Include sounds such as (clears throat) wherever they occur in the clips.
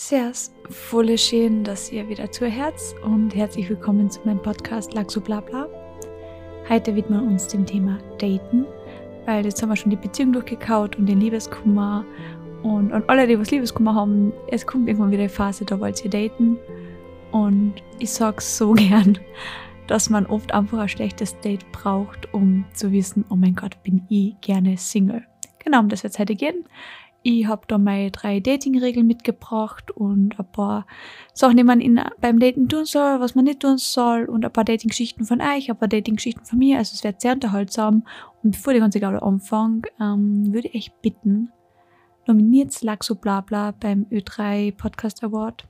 Sehr voll schön, dass ihr wieder zuhört und herzlich willkommen zu meinem Podcast Laxu Blabla. Heute widmen wir uns dem Thema Daten, weil jetzt haben wir schon die Beziehung durchgekaut und den Liebeskummer und, und alle, die was Liebeskummer haben, es kommt irgendwann wieder eine Phase, da wollt ihr daten und ich sag's so (laughs) gern, dass man oft einfach ein schlechtes Date braucht, um zu wissen, oh mein Gott, bin ich gerne Single. Genau, um das wird es heute gehen. Ich habe da meine drei Dating-Regeln mitgebracht und ein paar Sachen, die man in, beim Daten tun soll, was man nicht tun soll und ein paar Dating-Geschichten von euch, ein paar Dating-Geschichten von mir. Also es wird sehr unterhaltsam. Und bevor die ganze Gaudi anfangen, ähm, würde ich bitten, nominiert Laxo Blabla beim Ö3 Podcast Award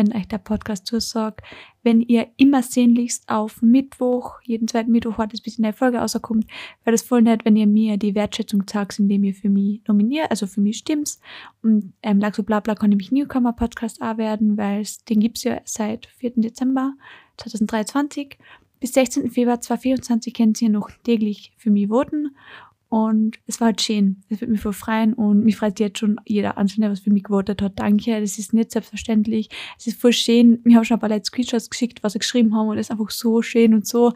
wenn euch der Podcast zusagt. Wenn ihr immer sehnlichst auf Mittwoch, jeden zweiten Mittwoch wartet, bis eine Folge rauskommt, wäre das voll nett, wenn ihr mir die Wertschätzung zeigt, indem ihr für mich nominiert, also für mich stimmt. Und ähm, Laxo Blabla kann nämlich Newcomer Podcast auch werden, weil den gibt's ja seit 4. Dezember 2023. Bis 16. Februar 2024 könnt ihr noch täglich für mich voten. Und es war halt schön. Es wird mich voll freuen und mich freut jetzt schon jeder Einzelne, was für mich gewotet hat. Danke, das ist nicht selbstverständlich. Es ist voll schön. Mir haben schon ein paar Leute Screenshots geschickt, was sie geschrieben haben und es ist einfach so schön und so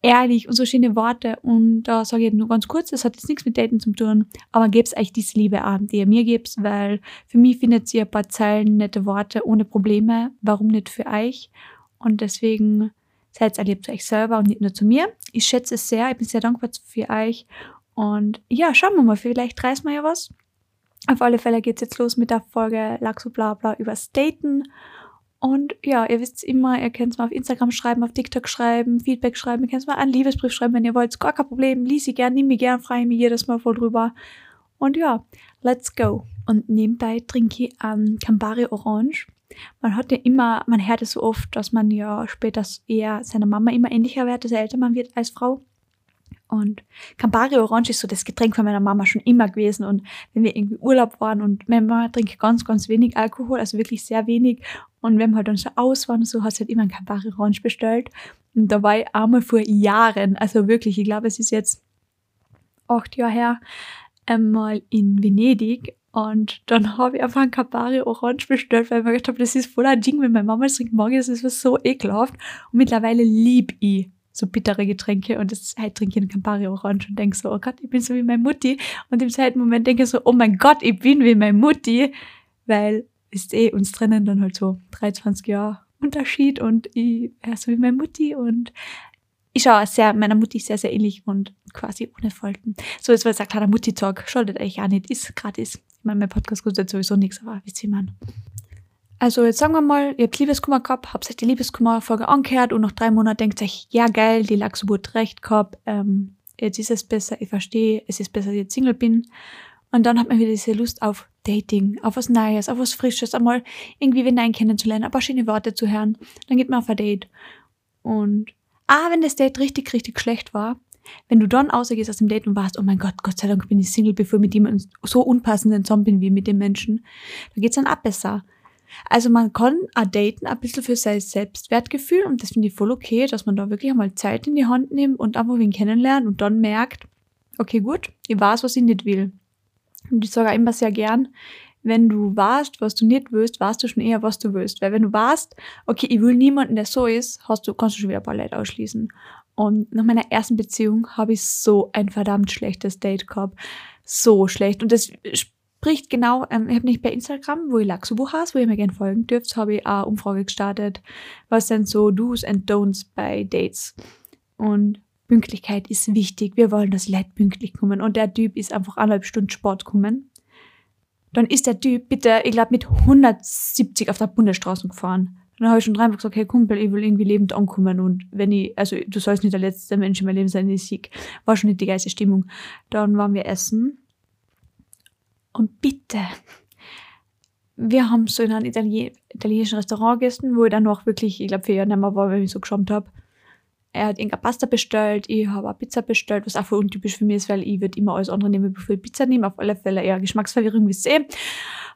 ehrlich und so schöne Worte. Und da sage ich nur ganz kurz, das hat jetzt nichts mit Daten zu tun, aber gebt euch diese Liebe an, die ihr mir gebt, weil für mich findet ihr ein paar Zeilen, nette Worte ohne Probleme. Warum nicht für euch? Und deswegen seid erlebt zu euch selber und nicht nur zu mir. Ich schätze es sehr, ich bin sehr dankbar für euch und ja, schauen wir mal, vielleicht reißen wir ja was. Auf alle Fälle geht's jetzt los mit der Folge Laxo Blabla übers Daten. Und ja, ihr wisst immer, ihr könnt es mal auf Instagram schreiben, auf TikTok schreiben, Feedback schreiben, ihr könnt es mal einen Liebesbrief schreiben, wenn ihr wollt. Gar kein Problem, lies sie gern, nimm mich gern, freue mich jedes Mal voll drüber. Und ja, let's go. Und nebenbei trinke ich ähm, Campari Orange. Man hat ja immer, man hört es so oft, dass man ja später eher seiner Mama immer ähnlicher wird, desto älter man wird als Frau. Und Campari Orange ist so das Getränk von meiner Mama schon immer gewesen. Und wenn wir irgendwie Urlaub waren und meine Mama trinkt ganz, ganz wenig Alkohol, also wirklich sehr wenig. Und wenn wir halt dann so aus waren so, hat sie halt immer ein Campari Orange bestellt. Und da war ich einmal vor Jahren, also wirklich, ich glaube, es ist jetzt acht Jahre her, einmal in Venedig. Und dann habe ich einfach ein Campari Orange bestellt, weil ich mir gedacht habe, das ist voller Ding, wenn meine Mama es trinkt, das ist so ekelhaft. Und mittlerweile lieb ich so bittere Getränke und das halt trinke ich einen Campari Orange und denke so, oh Gott, ich bin so wie meine Mutti. Und im zweiten Moment denke ich so, oh mein Gott, ich bin wie meine Mutti, weil ist eh uns trennen dann halt so 23 Jahre Unterschied und ich ja, so wie meine Mutti und ich schaue sehr, meiner Mutti sehr, sehr ähnlich und quasi ohne Falten. So, jetzt war ein kleiner Mutti-Talk. Schaltet euch auch nicht, ist gratis. Ich meine, mein Podcast kostet sowieso nichts, aber wisst ihr, man. Also jetzt sagen wir mal, ihr habt Liebeskummer gehabt, habt euch die Liebeskummer-Folge angehört und nach drei Monaten denkt euch, ja geil, die Lachsgeburt recht gehabt, ähm, jetzt ist es besser, ich verstehe, es ist besser, dass ich jetzt Single bin. Und dann hat man wieder diese Lust auf Dating, auf was Neues, auf was Frisches, einmal irgendwie wen einen kennenzulernen, ein paar schöne Worte zu hören. Dann geht man auf ein Date. Und ah, wenn das Date richtig, richtig schlecht war, wenn du dann ausgehst aus dem Date und warst, oh mein Gott, Gott sei Dank bin ich Single, bevor ich mit jemandem so unpassenden Zombie wie mit dem Menschen, dann geht's dann ab besser. Also man kann auch daten ein bisschen für sein Selbstwertgefühl und das finde ich voll okay, dass man da wirklich einmal Zeit in die Hand nimmt und einfach wen kennenlernt und dann merkt, okay, gut, ich weiß, was ich nicht will. Und ich sage immer sehr gern, wenn du weißt, was du nicht willst, weißt du schon eher, was du willst. Weil wenn du weißt, okay, ich will niemanden, der so ist, hast du, kannst du schon wieder ein paar Leute ausschließen. Und nach meiner ersten Beziehung habe ich so ein verdammt schlechtes Date gehabt. So schlecht. Und das spricht genau, ähm, ich habe nicht bei Instagram, wo ich Laxubuch hast, wo ihr mir gerne folgen dürft, habe ich auch Umfrage gestartet, was sind so Do's and Don'ts bei Dates. Und Pünktlichkeit ist wichtig. Wir wollen, dass Leute pünktlich kommen. Und der Typ ist einfach eineinhalb Stunden Sport kommen. Dann ist der Typ, bitte, ich glaube, mit 170 auf der Bundesstraße gefahren. Dann habe ich schon dreimal gesagt, hey Kumpel, ich will irgendwie lebend ankommen und wenn ich, also du sollst nicht der letzte Mensch in meinem Leben sein, ich sieg. War schon nicht die geilste Stimmung. Dann waren wir essen und bitte, wir haben so in einem Italien italienischen Restaurant gegessen, wo ich dann noch wirklich, ich glaube, vier Jahre nicht mehr war, weil ich so geschämt habe. Er hat irgendeine Pasta bestellt, ich habe eine Pizza bestellt, was auch voll untypisch für mich ist, weil ich würde immer alles andere nehmen, bevor ich Pizza nehme. Auf alle Fälle eher Geschmacksverwirrung, wie sie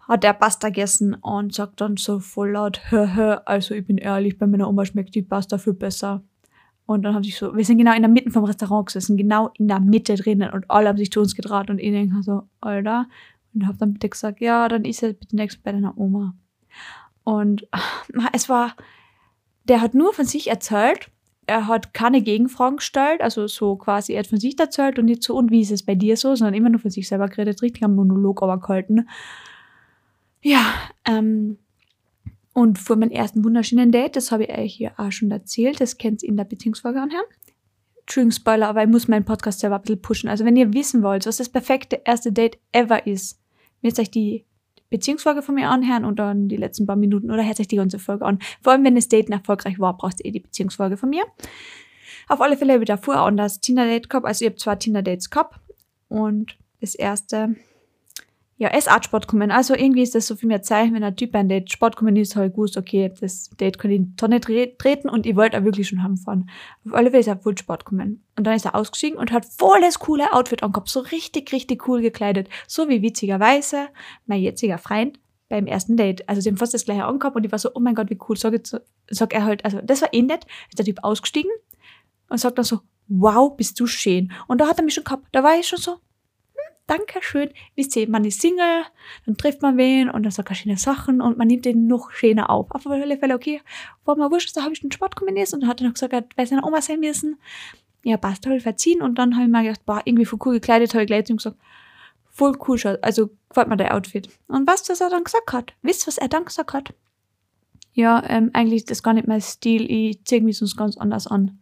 Hat er Pasta gegessen und sagt dann so voll laut, hö, also ich bin ehrlich, bei meiner Oma schmeckt die Pasta viel besser. Und dann haben sich so, wir sind genau in der Mitte vom Restaurant gesessen, genau in der Mitte drinnen und alle haben sich zu uns gedraht und ich denke so, Alter, und habe dann bitte gesagt, ja, dann ist er bitte nächstes bei deiner Oma. Und es war, der hat nur von sich erzählt. Er hat keine Gegenfragen gestellt, also so quasi, er hat von sich erzählt und nicht so, und wie ist es bei dir so, sondern immer nur von sich selber geredet, richtig am Monolog aber gehalten. Ja, ähm, und vor meinem ersten wunderschönen Date, das habe ich euch hier auch schon erzählt, das kennt ihr in der Beziehungsfolge anhören. Entschuldigung, Spoiler, aber ich muss meinen Podcast selber ein bisschen pushen. Also wenn ihr wissen wollt, was das perfekte erste Date ever ist, müsst euch die Beziehungsfolge von mir anhören und dann die letzten paar Minuten oder hört euch die ganze Folge an. Vor allem, wenn das Date erfolgreich war, braucht ihr eh die Beziehungsfolge von mir. Auf alle Fälle habe ich davor auch das Tinder-Date gehabt. Also ich habe zwei Tinder-Dates gehabt und das erste ja, es Art Sport kommen. Also irgendwie ist das so viel mehr Zeichen, wenn ein Typ ein Date Sport kommen ist, halt gut, okay, das Date kann ich doch nicht treten und ich wollte auch wirklich schon haben fahren. Auf alle Fälle ist er voll Sport kommen. Und dann ist er ausgestiegen und hat voll das coole Outfit angehabt, so richtig, richtig cool gekleidet. So wie witzigerweise mein jetziger Freund beim ersten Date. Also sie haben fast das gleiche angehabt und ich war so, oh mein Gott, wie cool. Sag, jetzt, sag er halt, also das war eh nett, ist der Typ ausgestiegen und sagt dann so, wow, bist du schön. Und da hat er mich schon gehabt. Da war ich schon so, Dankeschön. Wisst ihr, man ist Single, dann trifft man wen und dann sagt er schöne Sachen und man nimmt den noch schöner auf. Auf alle Fälle, okay, war mal wurscht, da habe ich den Sport kombiniert und dann hat er noch gesagt, er hat bei seiner Oma sein müssen. Ja, passt, habe ich verziehen und dann habe ich mir gedacht, boah, irgendwie voll cool gekleidet, habe ich gleich zu ihm gesagt, voll cool, also gefällt mir der Outfit. Und was, was er dann gesagt hat? Wisst was er dann gesagt hat? Ja, ähm, eigentlich ist das gar nicht mein Stil, ich ziehe mich sonst ganz anders an.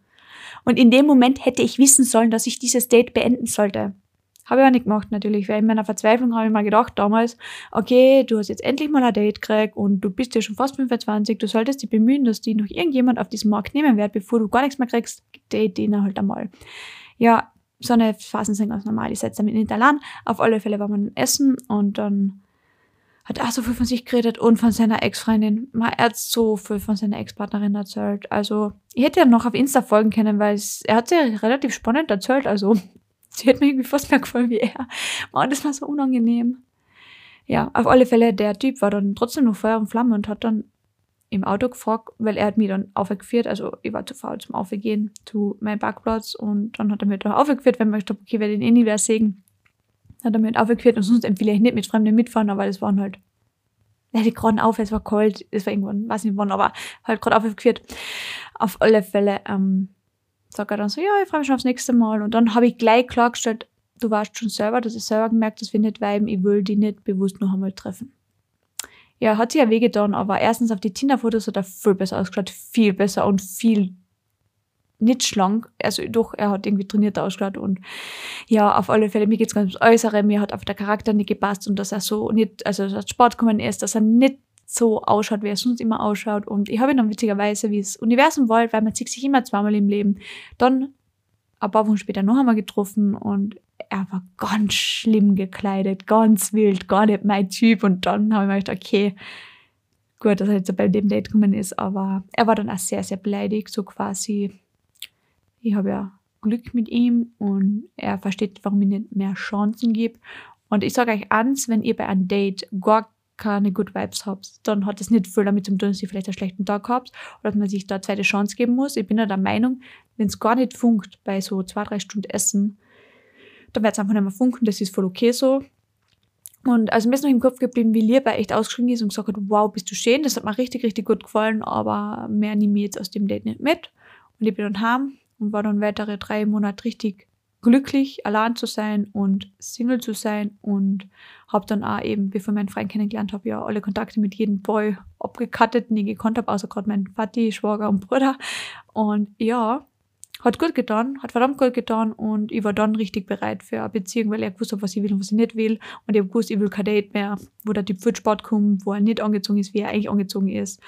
Und in dem Moment hätte ich wissen sollen, dass ich dieses Date beenden sollte. Habe ich auch nicht gemacht, natürlich, weil in meiner Verzweiflung habe ich mir gedacht damals, okay, du hast jetzt endlich mal ein Date gekriegt und du bist ja schon fast 25, du solltest dich bemühen, dass dich noch irgendjemand auf diesem Markt nehmen wird, bevor du gar nichts mehr kriegst, date den halt einmal. Ja, so eine Phasen sind ganz normal, ich setze damit nicht allein. Auf alle Fälle war man essen und dann hat er so viel von sich geredet und von seiner Ex-Freundin. Er hat so viel von seiner Ex-Partnerin erzählt. Also, ich hätte ja noch auf Insta folgen können, weil es, er hat ja relativ spannend erzählt. Also, (laughs) Sie hat mir irgendwie fast mehr gefallen wie er. Und das war so unangenehm. Ja, auf alle Fälle, der Typ war dann trotzdem noch Feuer und Flamme und hat dann im Auto gefragt, weil er hat mich dann aufgeführt, also ich war zu faul zum Aufgehen zu meinem Parkplatz und dann hat er mich da aufgeführt, wenn man gedacht, okay, werde ihn eh nie mehr sehen. Hat er mich aufgeführt und sonst empfehle ich nicht mit Fremden mitfahren, aber das waren halt, er hatte gerade auf, es war kalt, es war irgendwann, weiß nicht wann, aber halt gerade aufgeführt. Auf alle Fälle, ähm, sagt er dann so, ja, ich freue mich schon aufs nächste Mal. Und dann habe ich gleich klargestellt, du weißt schon selber, dass ich selber gemerkt, dass wir nicht weiben, ich will die nicht bewusst noch einmal treffen. Ja, hat sich ja wehgetan, aber erstens auf die Tinder-Fotos hat er viel besser ausgeschaut, viel besser und viel nicht schlank, also doch, er hat irgendwie trainiert ausgeschaut und ja, auf alle Fälle, mir geht's ganz ums Äußere, mir hat auf der Charakter nicht gepasst und dass er so nicht, also dass Sport gekommen ist, dass er nicht so ausschaut, wie er sonst immer ausschaut. Und ich habe ihn dann witzigerweise, wie das Universum wollte, weil man sieht sich immer zweimal im Leben. Dann ein paar Wochen später noch einmal getroffen und er war ganz schlimm gekleidet, ganz wild, gar nicht mein Typ. Und dann habe ich mir gedacht, okay, gut, dass er jetzt bei dem Date gekommen ist, aber er war dann auch sehr, sehr beleidigt, so quasi. Ich habe ja Glück mit ihm und er versteht, warum ich nicht mehr Chancen gebe. Und ich sage euch eins, wenn ihr bei einem Date gar keine Good Vibes habt, dann hat es nicht viel damit zu tun, dass ihr vielleicht einen schlechten Tag habt oder dass man sich da eine zweite Chance geben muss. Ich bin ja der Meinung, wenn es gar nicht funkt bei so zwei, drei Stunden Essen, dann wird es einfach nicht mehr funken, das ist voll okay so. Und also mir ist noch im Kopf geblieben, wie Liebe echt ausgeschrieben ist und gesagt hat, wow, bist du schön, das hat mir richtig, richtig gut gefallen, aber mehr nehme ich jetzt aus dem Date nicht mit. Und ich bin dann heim und war dann weitere drei Monate richtig glücklich, allein zu sein und Single zu sein und habe dann auch eben, bevor ich meinen Freund kennengelernt habe, ja alle Kontakte mit jedem Boy abgekattet, nie gekonnt habe, außer gerade mein Vati, Schwager und Bruder. Und ja, hat gut getan, hat verdammt gut getan und ich war dann richtig bereit für eine Beziehung, weil er gewusst hat, was ich will und was ich nicht will. Und ich habe gewusst, ich will kein Date mehr, wo der Typ für Sport kommt, wo er nicht angezogen ist, wie er eigentlich angezogen ist.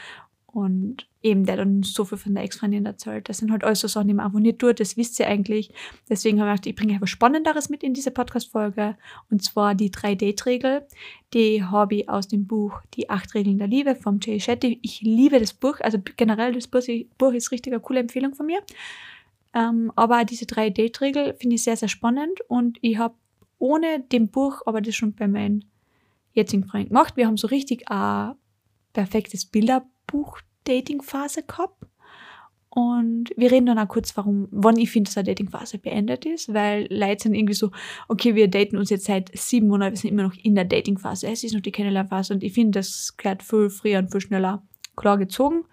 Und eben der dann so viel von der Ex-Freundin erzählt. Das sind halt alles so Sachen, die man einfach nicht tut, das wisst ihr eigentlich. Deswegen habe ich gedacht, ich bringe etwas Spannenderes mit in diese Podcast-Folge. Und zwar die 3-Date-Regel. Die habe ich aus dem Buch Die acht Regeln der Liebe vom Jay Shetty. Ich liebe das Buch, also generell das Buch, ist richtig eine coole Empfehlung von mir. Ähm, aber diese 3-Date-Regel finde ich sehr, sehr spannend und ich habe ohne dem Buch, aber das schon bei meinen jetzigen Freunden gemacht, wir haben so richtig ein perfektes Bilderbuch Dating-Phase gehabt. Und wir reden dann auch kurz, warum, wann ich finde, dass eine Datingphase beendet ist, weil Leute sind irgendwie so, okay, wir daten uns jetzt seit sieben Monaten, wir sind immer noch in der Datingphase, es ist noch die Kennenlernphase und ich finde, das gehört viel früher und viel schneller klar gezogen.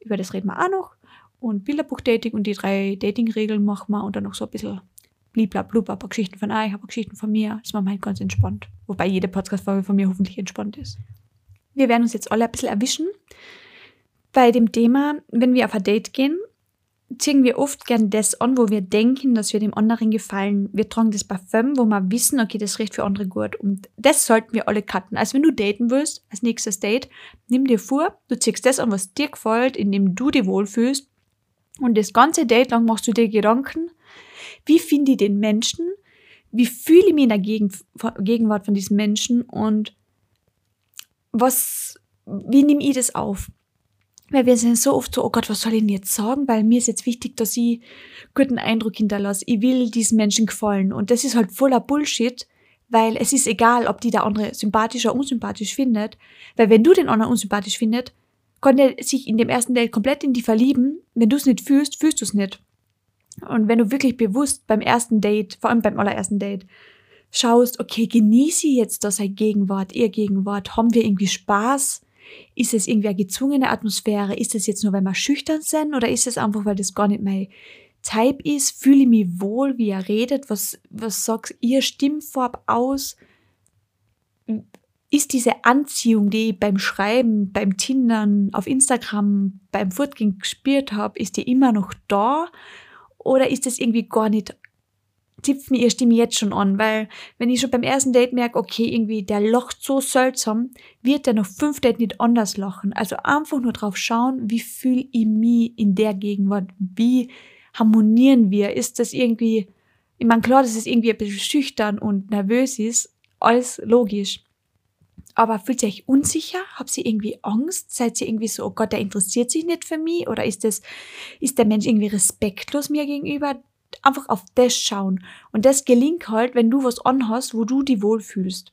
Über das reden wir auch noch. Und Bilderbuch-Dating und die drei Dating-Regeln machen wir und dann noch so ein bisschen bliblablub, ein paar Geschichten von euch, ein paar Geschichten von mir. Das machen wir halt ganz entspannt. Wobei jede Podcast-Folge von mir hoffentlich entspannt ist. Wir werden uns jetzt alle ein bisschen erwischen. Bei dem Thema, wenn wir auf ein Date gehen, ziehen wir oft gern das an, wo wir denken, dass wir dem anderen gefallen. Wir tragen das Parfüm, wo wir wissen, okay, das riecht für andere gut. Und das sollten wir alle cutten. Also wenn du daten willst, als nächstes Date, nimm dir vor, du ziehst das an, was dir gefällt, indem du dich wohlfühlst. Und das ganze Date lang machst du dir Gedanken, wie finde ich den Menschen, wie fühle ich mich in der Gegenwart von diesem Menschen und was, wie nehme ich das auf? Weil wir sind so oft so, oh Gott, was soll ich denn jetzt sagen? Weil mir ist jetzt wichtig, dass ich guten Eindruck hinterlasse. Ich will diesen Menschen gefallen. Und das ist halt voller Bullshit, weil es ist egal, ob die der andere sympathisch oder unsympathisch findet. Weil wenn du den anderen unsympathisch findet, kann der sich in dem ersten Date komplett in die verlieben. Wenn du es nicht fühlst, fühlst du es nicht. Und wenn du wirklich bewusst beim ersten Date, vor allem beim allerersten Date, schaust, okay, genieße jetzt da sein Gegenwart, ihr Gegenwart, haben wir irgendwie Spaß? Ist es irgendwie eine gezwungene Atmosphäre? Ist es jetzt nur, weil wir schüchtern sind? Oder ist es einfach, weil das gar nicht mein Type ist? Fühle ich mich wohl, wie er redet? Was, was sagt ihr Stimmfarb aus? Ist diese Anziehung, die ich beim Schreiben, beim Tindern, auf Instagram, beim Fortgehen gespürt habe, ist die immer noch da? Oder ist das irgendwie gar nicht zipft mir ihre Stimme jetzt schon an, weil wenn ich schon beim ersten Date merke, okay, irgendwie der lacht so seltsam, wird der noch fünf Date nicht anders lachen. Also einfach nur drauf schauen, wie fühle ich mich in der Gegenwart, wie harmonieren wir, ist das irgendwie, ich meine, klar, dass es irgendwie ein bisschen schüchtern und nervös ist, alles logisch. Aber fühlt ihr euch unsicher? Habt ihr irgendwie Angst? Seid ihr irgendwie so, oh Gott, der interessiert sich nicht für mich? Oder ist das, ist der Mensch irgendwie respektlos mir gegenüber? Einfach auf das schauen. Und das gelingt halt, wenn du was anhast, wo du dich wohlfühlst.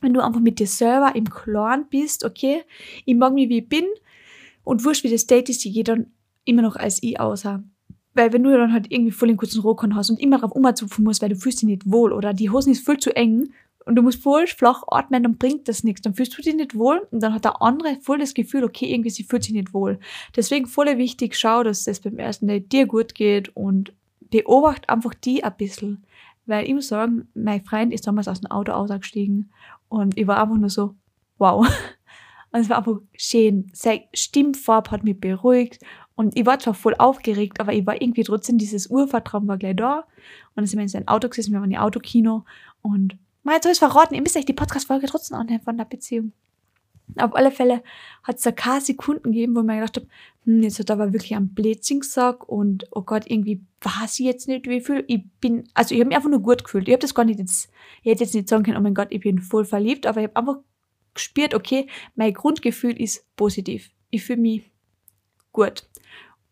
Wenn du einfach mit dir selber im Klaren bist, okay, ich mag mich wie ich bin und wurscht wie das Date ist, ich gehe dann immer noch als ich außer. Weil wenn du dann halt irgendwie voll den kurzen Rockern hast und immer darauf umzupfen musst, weil du fühlst dich nicht wohl oder die Hosen ist voll zu eng und du musst voll flach atmen, dann bringt das nichts. Dann fühlst du dich nicht wohl und dann hat der andere voll das Gefühl, okay, irgendwie sie fühlt sich nicht wohl. Deswegen voll wichtig, schau, dass es beim ersten Date dir gut geht und beobachte einfach die ein bisschen. Weil ich muss sagen, mein Freund ist damals aus dem Auto ausgestiegen und ich war einfach nur so, wow. (laughs) Und es war einfach schön. Seine Stimmfarbe hat mich beruhigt und ich war zwar voll aufgeregt, aber ich war irgendwie trotzdem, dieses Urvertrauen war gleich da. Und dann sind wir in sein Auto gesessen, wir waren im Autokino und mal soll ich verraten, ihr müsst euch die Podcast-Folge trotzdem anhören von der Beziehung. Auf alle Fälle hat es da keine Sekunden gegeben, wo ich mir gedacht habe, hm, jetzt hat er aber wirklich einen Blödsinn gesagt und oh Gott, irgendwie weiß ich jetzt nicht, wie viel. Ich bin, also ich habe mich einfach nur gut gefühlt. Ich habe das gar nicht jetzt, ich hätte jetzt nicht sagen können, oh mein Gott, ich bin voll verliebt, aber ich habe einfach gespürt, okay, mein Grundgefühl ist positiv. Ich fühle mich gut.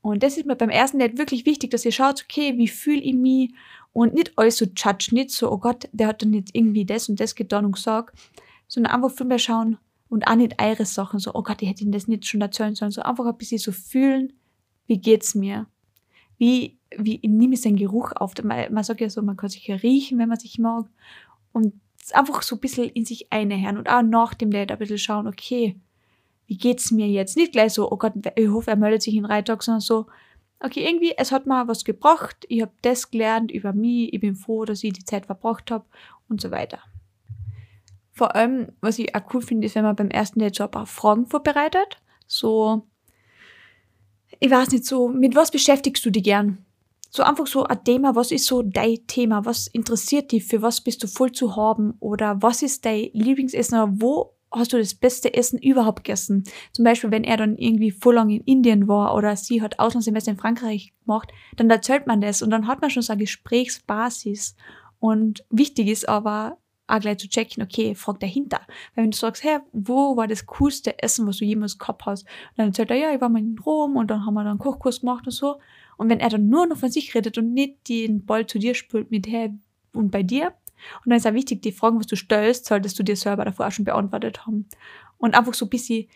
Und das ist mir beim ersten Date wirklich wichtig, dass ihr schaut, okay, wie fühle ich mich und nicht alles so judge, nicht so, oh Gott, der hat dann jetzt irgendwie das und das getan und gesagt, sondern einfach für mich schauen, und auch nicht eure Sachen, so, oh Gott, ich hätte Ihnen das nicht schon erzählen sollen, so einfach ein bisschen so fühlen, wie geht's mir? Wie, wie nehme ich den Geruch auf? Man, man sagt ja so, man kann sich ja riechen, wenn man sich mag. Und einfach so ein bisschen in sich einhören und auch nach dem Date ein bisschen schauen, okay, wie geht's mir jetzt? Nicht gleich so, oh Gott, ich hoffe, er meldet sich in Reitag, sondern so, okay, irgendwie, es hat mir was gebracht, ich habe das gelernt über mich, ich bin froh, dass ich die Zeit verbracht habe und so weiter. Vor allem, was ich auch cool finde, ist, wenn man beim ersten Date so ein paar Fragen vorbereitet. So, ich weiß nicht, so, mit was beschäftigst du dich gern? So einfach so ein Thema, was ist so dein Thema? Was interessiert dich? Für was bist du voll zu haben? Oder was ist dein Lieblingsessen? Oder wo hast du das beste Essen überhaupt gegessen? Zum Beispiel, wenn er dann irgendwie voll lang in Indien war oder sie hat Auslandssemester in Frankreich gemacht, dann erzählt man das und dann hat man schon so eine Gesprächsbasis. Und wichtig ist aber, auch gleich zu checken, okay, frag dahinter. Weil wenn du sagst, hey, wo war das coolste Essen, was du jemals gehabt hast? Und dann erzählt er, ja, ich war mal in Rom und dann haben wir dann einen Kochkurs gemacht und so. Und wenn er dann nur noch von sich redet und nicht den Ball zu dir spült mit, hey, und bei dir? Und dann ist auch wichtig, die Fragen, was du stellst, solltest du dir selber davor auch schon beantwortet haben. Und einfach so ein bisschen,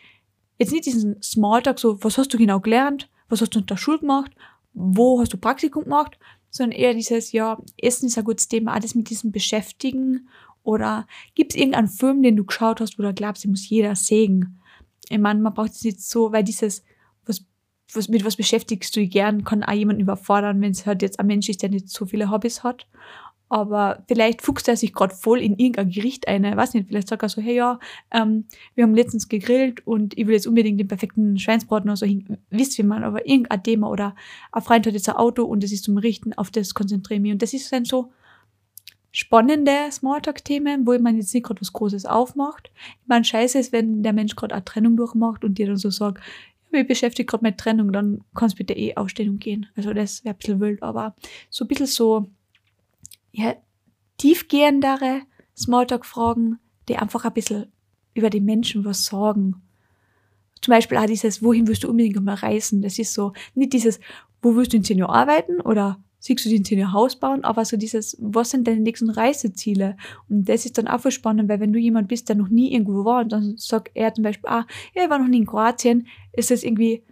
jetzt nicht diesen Smalltalk, so, was hast du genau gelernt? was hast du unter Schule gemacht, wo hast du Praktikum gemacht, sondern eher dieses, ja, Essen ist ein gutes Thema, alles mit diesem Beschäftigen oder gibt es irgendeinen Film, den du geschaut hast, wo du glaubst, den muss jeder sehen? Ich meine, man braucht es nicht so, weil dieses, was, was, mit was beschäftigst du dich gern, kann auch jemanden überfordern, wenn es halt jetzt ein Mensch ist, der nicht so viele Hobbys hat aber vielleicht fuchst er sich gerade voll in irgendein Gericht ein. Ich weiß nicht, vielleicht sagt er so, hey ja, ähm, wir haben letztens gegrillt und ich will jetzt unbedingt den perfekten Schweinsbraten oder so hin. Wisst wie man, aber irgendein Thema oder ein Freund hat jetzt ein Auto und es ist zum Richten, auf das konzentriere ich mich. Und das ist dann so spannende Smalltalk-Themen, wo man jetzt nicht gerade was Großes aufmacht. Ich meine, scheiße ist, wenn der Mensch gerade eine Trennung durchmacht und dir dann so sagt, ich beschäftige gerade mit Trennung, dann kannst du bitte eh aufstehen und gehen. Also das wäre ein bisschen wild, aber so ein bisschen so ja, tiefgehendere Smalltalk-Fragen, die einfach ein bisschen über die Menschen was sagen. Zum Beispiel auch dieses, wohin wirst du unbedingt mal reisen? Das ist so, nicht dieses, wo wirst du in zehn Jahren arbeiten oder siehst du in zehn Jahren Haus bauen, aber so dieses, was sind deine nächsten Reiseziele? Und das ist dann auch voll spannend, weil wenn du jemand bist, der noch nie irgendwo war und dann sagt er zum Beispiel, ah, ich war noch nie in Kroatien, ist das irgendwie,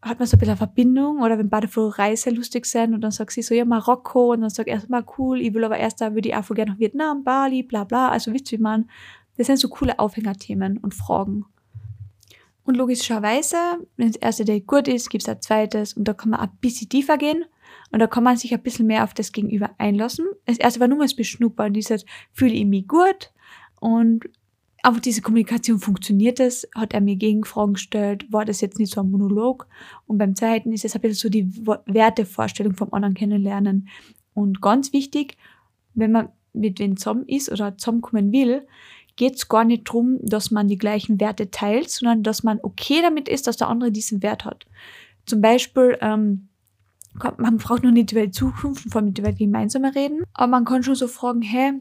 hat man so ein bisschen eine Verbindung oder wenn beide voll reiselustig sind und dann sagt sie so, ja, Marokko und dann sagt er erstmal cool, ich will aber erst da, würde ich auch voll gerne nach Vietnam, Bali, bla bla, also wisst ihr, wie man, das sind so coole Aufhängerthemen und Fragen. Und logischerweise, wenn das erste Date gut ist, gibt es ein zweites und da kann man ein bisschen tiefer gehen und da kann man sich ein bisschen mehr auf das Gegenüber einlassen. Das erste war nur mal das Beschnuppern, dieses fühle ich mich gut und aber diese Kommunikation funktioniert es, hat er mir Gegenfragen gestellt, war das jetzt nicht so ein Monolog. Und beim zweiten ist es ein bisschen so die Wertevorstellung vom anderen kennenlernen. Und ganz wichtig, wenn man mit wem zusammen ist oder zusammenkommen will, geht es gar nicht drum, dass man die gleichen Werte teilt, sondern dass man okay damit ist, dass der andere diesen Wert hat. Zum Beispiel, ähm, man braucht noch nicht über die Zukunft und vor allem über die gemeinsame reden, aber man kann schon so fragen, hey,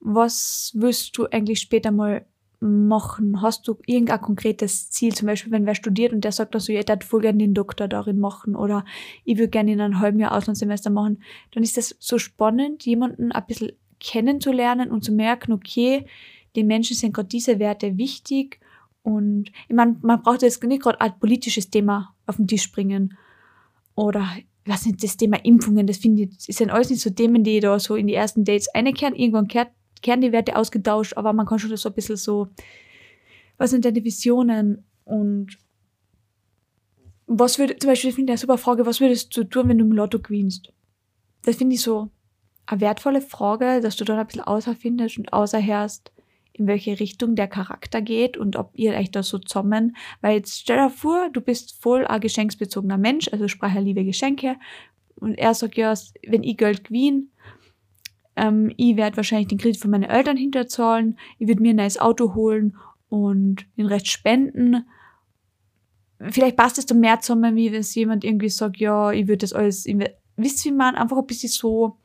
was willst du eigentlich später mal machen? Hast du irgendein konkretes Ziel? Zum Beispiel, wenn wer studiert und der sagt dann so, ja, ich würde voll gerne den Doktor darin machen oder ich würde gerne in einem halben Jahr Auslandssemester machen, dann ist das so spannend, jemanden ein bisschen kennenzulernen und zu merken, okay, den Menschen sind gerade diese Werte wichtig und ich meine, man braucht jetzt nicht gerade ein politisches Thema auf den Tisch bringen oder was nicht, das Thema Impfungen, das finde ich, das sind alles nicht so Themen, die da so in die ersten Dates einkehren. Irgendwann kehrt gern die Werte ausgetauscht, aber man kann schon so ein bisschen so, was sind deine Visionen und was würde, zum Beispiel, ich finde eine super Frage, was würdest du tun, wenn du im Lotto gewinnst? Das finde ich so eine wertvolle Frage, dass du dann ein bisschen außerfindest und außerhörst, in welche Richtung der Charakter geht und ob ihr euch da so zusammen, weil jetzt stell dir vor, du bist voll ein geschenksbezogener Mensch, also sprach er liebe Geschenke. Und er sagt ja, wenn ich Geld gewinne, ähm, ich werde wahrscheinlich den Kredit von meinen Eltern hinterzahlen, ich würde mir ein neues Auto holen und den Rest spenden. Vielleicht passt es dann mehr zusammen, wie wenn es jemand irgendwie sagt, ja, ich würde das alles, wisst ihr, wie man einfach ein bisschen so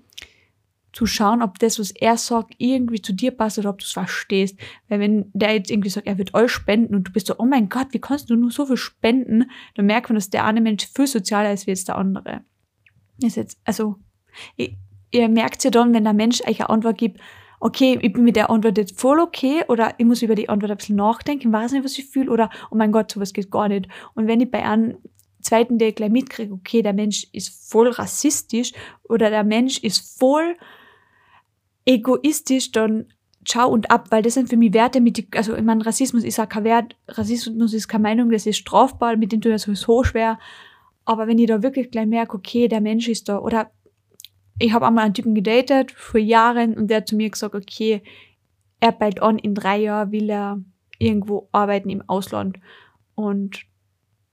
zu schauen, ob das, was er sagt, irgendwie zu dir passt oder ob du es verstehst. Weil wenn der jetzt irgendwie sagt, er wird alles spenden und du bist so, oh mein Gott, wie kannst du nur so viel spenden, dann merkt man, dass der eine Mensch viel sozialer ist wie jetzt der andere. Ist jetzt, also, ich, ihr merkt ja dann, wenn der Mensch euch eine Antwort gibt, okay, ich bin mit der Antwort jetzt voll okay oder ich muss über die Antwort ein bisschen nachdenken, weiß nicht, was ich fühle oder oh mein Gott, sowas geht gar nicht. Und wenn ich bei einem zweiten Date gleich mitkriege, okay, der Mensch ist voll rassistisch oder der Mensch ist voll egoistisch, dann schau und ab, weil das sind für mich Werte, mit die, also ich meine, Rassismus ist ja kein Wert, Rassismus ist keine Meinung, das ist strafbar, mit dem tut das sowieso schwer. Aber wenn ich da wirklich gleich merke, okay, der Mensch ist da, oder ich habe einmal einen Typen gedatet vor Jahren und der hat zu mir gesagt, okay, er bald an, in drei Jahren will er irgendwo arbeiten im Ausland. Und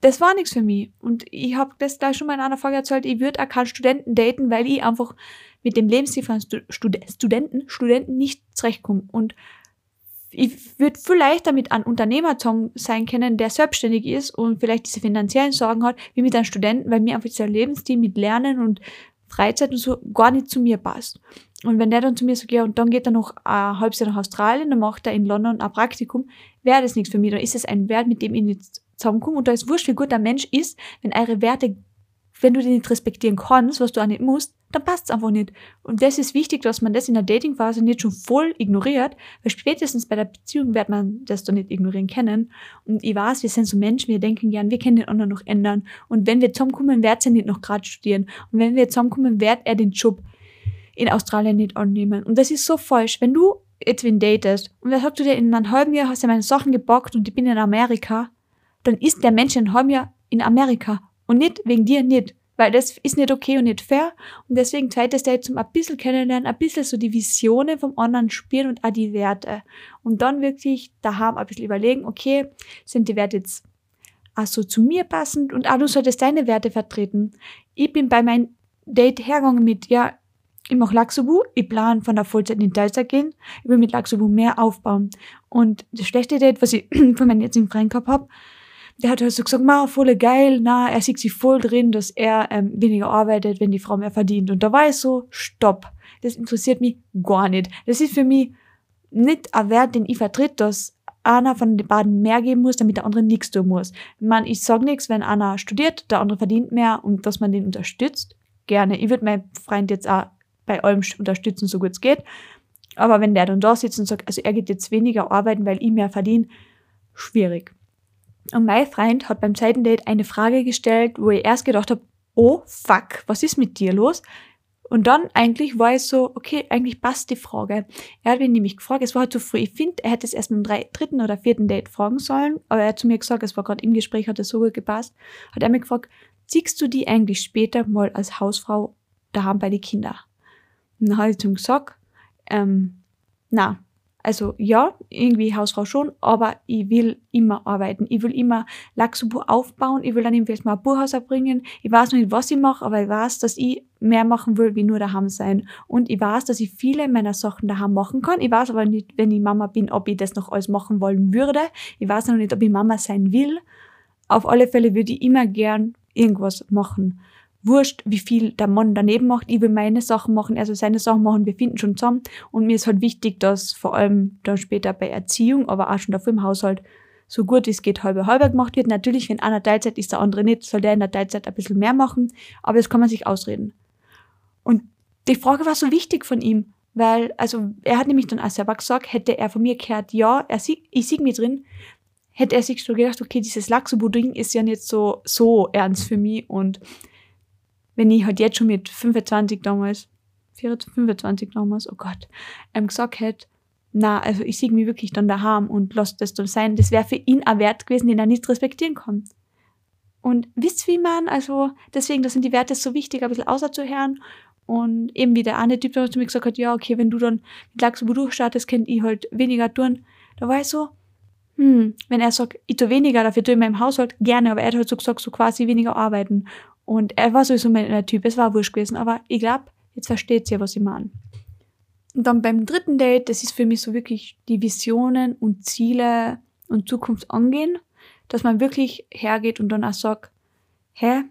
das war nichts für mich. Und ich habe das gleich schon mal in einer Frage erzählt, ich würde auch keinen Studenten daten, weil ich einfach mit dem Lebensstil von Stud Studenten, Studenten nicht zurechtkomme. Und ich würde vielleicht damit ein Unternehmer sein können, der selbstständig ist und vielleicht diese finanziellen Sorgen hat, wie mit einem Studenten, weil mir einfach dieser Lebensstil mit Lernen und Freizeit und so gar nicht zu mir passt. Und wenn der dann zu mir sagt, ja, und dann geht er noch ein halbes Jahr nach Australien, dann macht er in London ein Praktikum, wäre das nichts für mich. Dann ist es ein Wert, mit dem ich nicht zusammenkomme. Und da ist wurscht, wie gut der Mensch ist, wenn eure Werte, wenn du den nicht respektieren kannst, was du auch nicht musst, dann passt es einfach nicht. Und das ist wichtig, dass man das in der Datingphase nicht schon voll ignoriert, weil spätestens bei der Beziehung wird man das doch nicht ignorieren können. Und ich weiß, wir sind so Menschen, wir denken gern, wir können den anderen noch ändern. Und wenn wir zusammenkommen, wird sie nicht noch gerade studieren. Und wenn wir zusammenkommen, wird er den Job in Australien nicht annehmen. Und das ist so falsch. Wenn du jetzt wen datest und dann sagst du dir in einem halben Jahr hast du meine Sachen gebockt und ich bin in Amerika, dann ist der Mensch in einem halben Jahr in Amerika und nicht wegen dir nicht. Weil das ist nicht okay und nicht fair. Und deswegen zweites Date zum ein bisschen kennenlernen, ein bisschen so die Visionen vom anderen spüren und auch die Werte. Und dann wirklich daheim ein bisschen überlegen, okay, sind die Werte jetzt auch so zu mir passend und auch du solltest deine Werte vertreten. Ich bin bei meinem Date hergegangen mit, ja, ich mache Laxubu, ich plane von der Vollzeit in Teilzeit gehen, ich will mit Laxubu mehr aufbauen. Und das schlechte Date, was ich (clears throat) von meinem jetzigen Freund gehabt habe, der hat halt so gesagt, ma, voll geil, na, er sieht sich voll drin, dass er ähm, weniger arbeitet, wenn die Frau mehr verdient. Und da war ich so, stopp, das interessiert mich gar nicht. Das ist für mich nicht ein Wert, den ich vertritt, dass einer von den beiden mehr geben muss, damit der andere nichts tun muss. Ich meine, ich sag nichts, wenn einer studiert, der andere verdient mehr und dass man den unterstützt, gerne. Ich würde meinen Freund jetzt auch bei allem unterstützen, so gut es geht. Aber wenn der dann da sitzt und sagt, also er geht jetzt weniger arbeiten, weil ich mehr verdiene, schwierig. Und mein Freund hat beim zweiten Date eine Frage gestellt, wo ich erst gedacht habe, oh fuck, was ist mit dir los? Und dann eigentlich war es so, okay, eigentlich passt die Frage. Er hat mich nämlich gefragt, es war halt zu früh. Ich finde, er hätte es erst beim dritten oder vierten Date fragen sollen, aber er hat zu mir gesagt, es war gerade im Gespräch, hat es so gut gepasst, hat er mich gefragt, ziehst du die eigentlich später mal als Hausfrau daheim bei den Kindern? Und dann habe ich zu ihm gesagt, ähm, na, also ja, irgendwie Hausfrau schon, aber ich will immer arbeiten. Ich will immer Laxubu aufbauen. Ich will dann irgendwie mal ein Buchhaus erbringen. Ich weiß noch nicht, was ich mache, aber ich weiß, dass ich mehr machen will, wie nur daheim sein. Und ich weiß, dass ich viele meiner Sachen daheim machen kann. Ich weiß aber nicht, wenn ich Mama bin, ob ich das noch alles machen wollen würde. Ich weiß noch nicht, ob ich Mama sein will. Auf alle Fälle würde ich immer gern irgendwas machen wurscht, wie viel der Mann daneben macht. Ich will meine Sachen machen, also seine Sachen machen, wir finden schon zusammen. Und mir ist halt wichtig, dass vor allem dann später bei Erziehung, aber auch schon dafür im Haushalt, so gut wie es geht, halbe halbe gemacht wird. Natürlich, wenn einer Teilzeit ist, der andere nicht, soll der in der Teilzeit ein bisschen mehr machen. Aber das kann man sich ausreden. Und die Frage war so wichtig von ihm, weil, also, er hat nämlich dann auch selber gesagt, hätte er von mir gehört, ja, er sieht, ich sehe mich drin, hätte er sich so gedacht, okay, dieses Lachsubu-Ding ist ja nicht so, so ernst für mich und wenn ich halt jetzt schon mit 25 damals, 25 damals, oh Gott, ähm, gesagt hätte, na, also ich sehe mich wirklich dann daheim und lass das dann sein, das wäre für ihn ein Wert gewesen, den er nicht respektieren kann. Und wisst wie man, also deswegen, das sind die Werte so wichtig, ein bisschen außerzuhören. Und eben wie der eine Typ der zu mir gesagt hat, ja, okay, wenn du dann mit wo durchstartest, könnt ich halt weniger tun. Da war ich so, hm, wenn er sagt, ich tue weniger, dafür tue ich in meinem Haushalt gerne, aber er hat halt so gesagt, so quasi weniger arbeiten. Und er war sowieso mein Typ, es war wurscht gewesen, aber ich glaube, jetzt versteht sie ja, was ich meine. Und dann beim dritten Date, das ist für mich so wirklich die Visionen und Ziele und Zukunft angehen, dass man wirklich hergeht und dann auch sagt, hä,